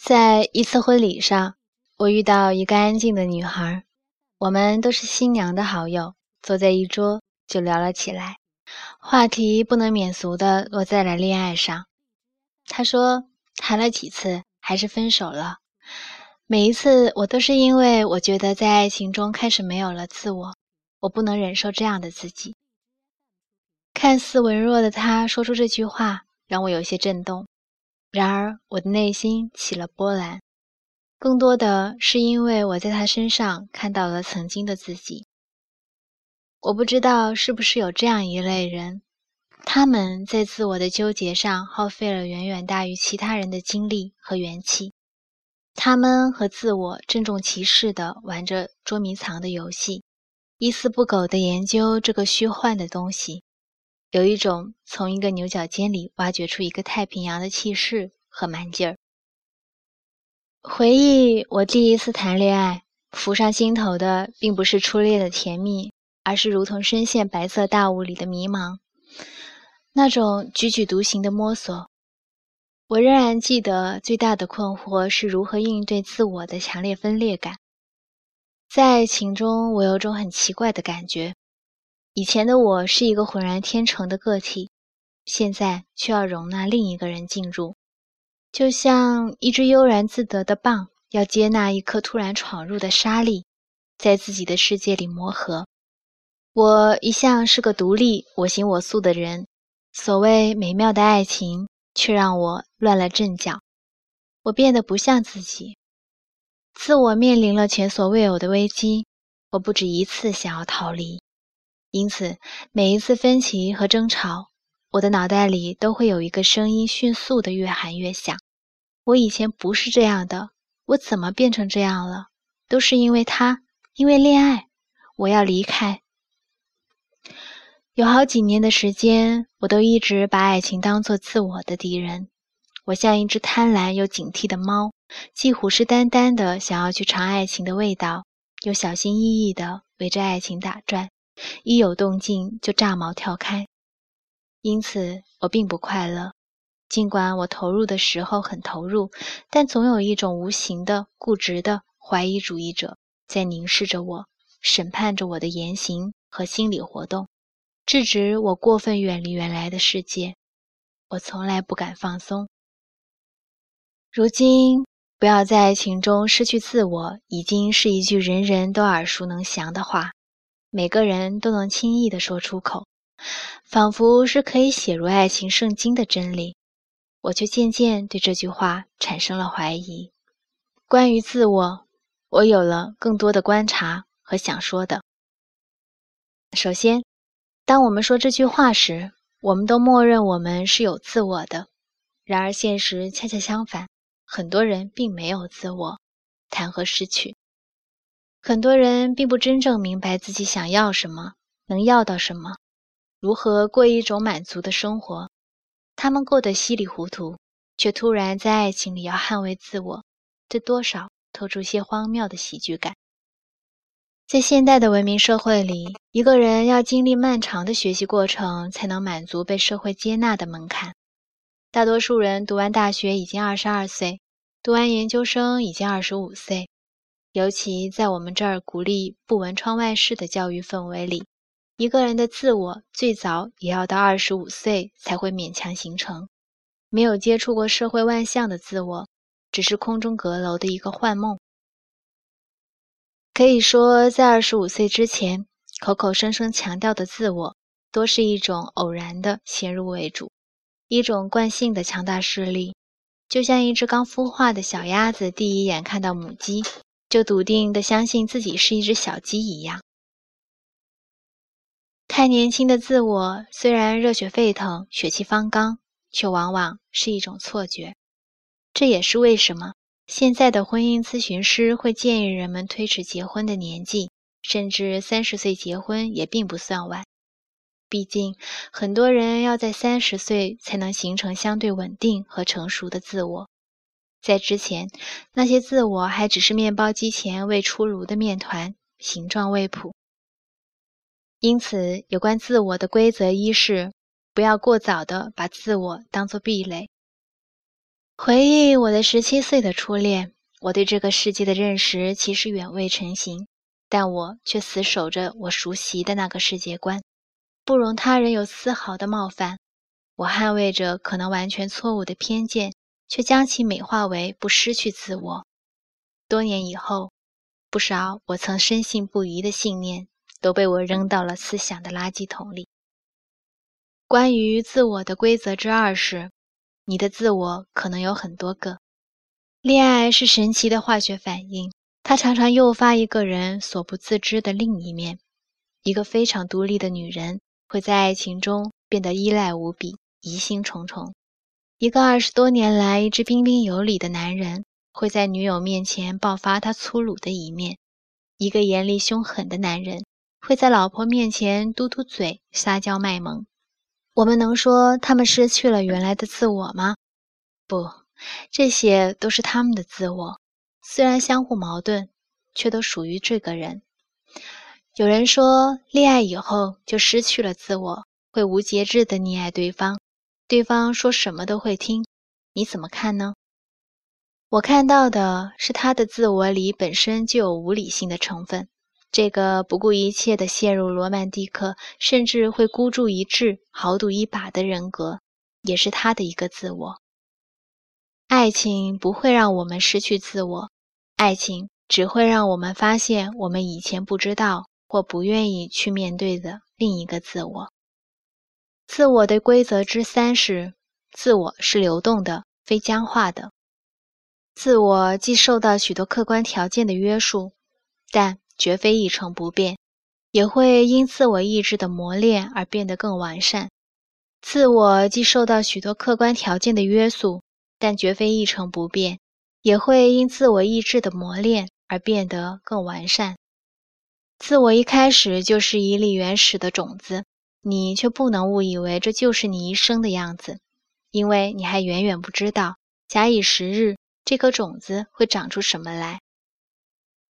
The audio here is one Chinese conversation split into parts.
在一次婚礼上，我遇到一个安静的女孩，我们都是新娘的好友，坐在一桌就聊了起来，话题不能免俗的落在了恋爱上。她说谈了几次还是分手了，每一次我都是因为我觉得在爱情中开始没有了自我，我不能忍受这样的自己。看似文弱的她说出这句话，让我有些震动。然而，我的内心起了波澜，更多的是因为我在他身上看到了曾经的自己。我不知道是不是有这样一类人，他们在自我的纠结上耗费了远远大于其他人的精力和元气，他们和自我郑重其事地玩着捉迷藏的游戏，一丝不苟地研究这个虚幻的东西。有一种从一个牛角尖里挖掘出一个太平洋的气势和蛮劲儿。回忆我第一次谈恋爱，浮上心头的并不是初恋的甜蜜，而是如同深陷白色大雾里的迷茫，那种踽踽独行的摸索。我仍然记得最大的困惑是如何应对自我的强烈分裂感。在爱情中，我有种很奇怪的感觉。以前的我是一个浑然天成的个体，现在却要容纳另一个人进入，就像一只悠然自得的蚌要接纳一颗突然闯入的沙粒，在自己的世界里磨合。我一向是个独立、我行我素的人，所谓美妙的爱情，却让我乱了阵脚。我变得不像自己，自我面临了前所未有的危机。我不止一次想要逃离。因此，每一次分歧和争吵，我的脑袋里都会有一个声音迅速的越喊越响。我以前不是这样的，我怎么变成这样了？都是因为他，因为恋爱，我要离开。有好几年的时间，我都一直把爱情当作自我的敌人。我像一只贪婪又警惕的猫，既虎视眈眈的想要去尝爱情的味道，又小心翼翼的围着爱情打转。一有动静就炸毛跳开，因此我并不快乐。尽管我投入的时候很投入，但总有一种无形的、固执的怀疑主义者在凝视着我，审判着我的言行和心理活动，制止我过分远离原来的世界。我从来不敢放松。如今，不要在爱情中失去自我，已经是一句人人都耳熟能详的话。每个人都能轻易地说出口，仿佛是可以写入爱情圣经的真理。我却渐渐对这句话产生了怀疑。关于自我，我有了更多的观察和想说的。首先，当我们说这句话时，我们都默认我们是有自我的。然而，现实恰恰相反，很多人并没有自我，谈何失去？很多人并不真正明白自己想要什么，能要到什么，如何过一种满足的生活。他们过得稀里糊涂，却突然在爱情里要捍卫自我，这多少透出些荒谬的喜剧感。在现代的文明社会里，一个人要经历漫长的学习过程，才能满足被社会接纳的门槛。大多数人读完大学已经二十二岁，读完研究生已经二十五岁。尤其在我们这儿鼓励不闻窗外事的教育氛围里，一个人的自我最早也要到二十五岁才会勉强形成。没有接触过社会万象的自我，只是空中阁楼的一个幻梦。可以说，在二十五岁之前，口口声声强调的自我，多是一种偶然的先入为主，一种惯性的强大势力，就像一只刚孵化的小鸭子，第一眼看到母鸡。就笃定的相信自己是一只小鸡一样。太年轻的自我虽然热血沸腾、血气方刚，却往往是一种错觉。这也是为什么现在的婚姻咨询师会建议人们推迟结婚的年纪，甚至三十岁结婚也并不算晚。毕竟，很多人要在三十岁才能形成相对稳定和成熟的自我。在之前，那些自我还只是面包机前未出炉的面团，形状未谱。因此，有关自我的规则一是：不要过早的把自我当作壁垒。回忆我的十七岁的初恋，我对这个世界的认识其实远未成型，但我却死守着我熟悉的那个世界观，不容他人有丝毫的冒犯。我捍卫着可能完全错误的偏见，却将其美化为不失去自我。多年以后，不少我曾深信不疑的信念都被我扔到了思想的垃圾桶里。关于自我的规则之二是：你的自我可能有很多个。恋爱是神奇的化学反应，它常常诱发一个人所不自知的另一面。一个非常独立的女人会在爱情中变得依赖无比、疑心重重；一个二十多年来一直彬彬有礼的男人。会在女友面前爆发他粗鲁的一面，一个严厉凶狠的男人会在老婆面前嘟嘟嘴、撒娇卖萌。我们能说他们失去了原来的自我吗？不，这些都是他们的自我，虽然相互矛盾，却都属于这个人。有人说，恋爱以后就失去了自我，会无节制地溺爱对方，对方说什么都会听。你怎么看呢？我看到的是他的自我里本身就有无理性的成分，这个不顾一切的陷入罗曼蒂克，甚至会孤注一掷、豪赌一把的人格，也是他的一个自我。爱情不会让我们失去自我，爱情只会让我们发现我们以前不知道或不愿意去面对的另一个自我。自我的规则之三是：自我是流动的，非僵化的。自我既受到许多客观条件的约束，但绝非一成不变，也会因自我意志的磨练而变得更完善。自我既受到许多客观条件的约束，但绝非一成不变，也会因自我意志的磨练而变得更完善。自我一开始就是一粒原始的种子，你却不能误以为这就是你一生的样子，因为你还远远不知道，假以时日。这颗种子会长出什么来？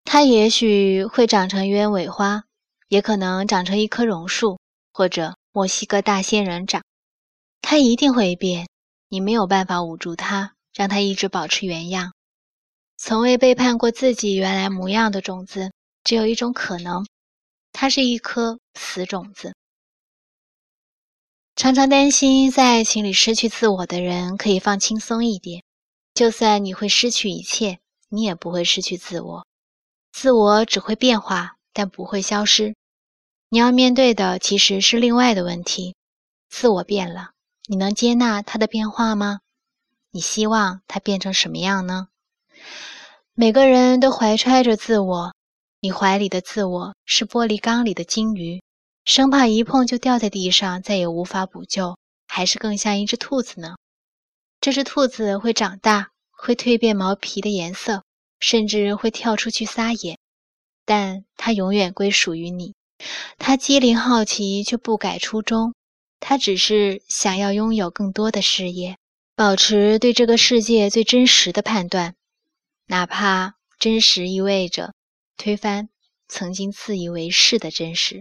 它也许会长成鸢尾花，也可能长成一棵榕树，或者墨西哥大仙人掌。它一定会变，你没有办法捂住它，让它一直保持原样。从未背叛过自己原来模样的种子，只有一种可能：它是一颗死种子。常常担心在爱情里失去自我的人，可以放轻松一点。就算你会失去一切，你也不会失去自我。自我只会变化，但不会消失。你要面对的其实是另外的问题：自我变了，你能接纳它的变化吗？你希望它变成什么样呢？每个人都怀揣着自我，你怀里的自我是玻璃缸里的金鱼，生怕一碰就掉在地上，再也无法补救，还是更像一只兔子呢？这只兔子会长大，会蜕变毛皮的颜色，甚至会跳出去撒野，但它永远归属于你。它机灵好奇，却不改初衷。它只是想要拥有更多的视野，保持对这个世界最真实的判断，哪怕真实意味着推翻曾经自以为是的真实。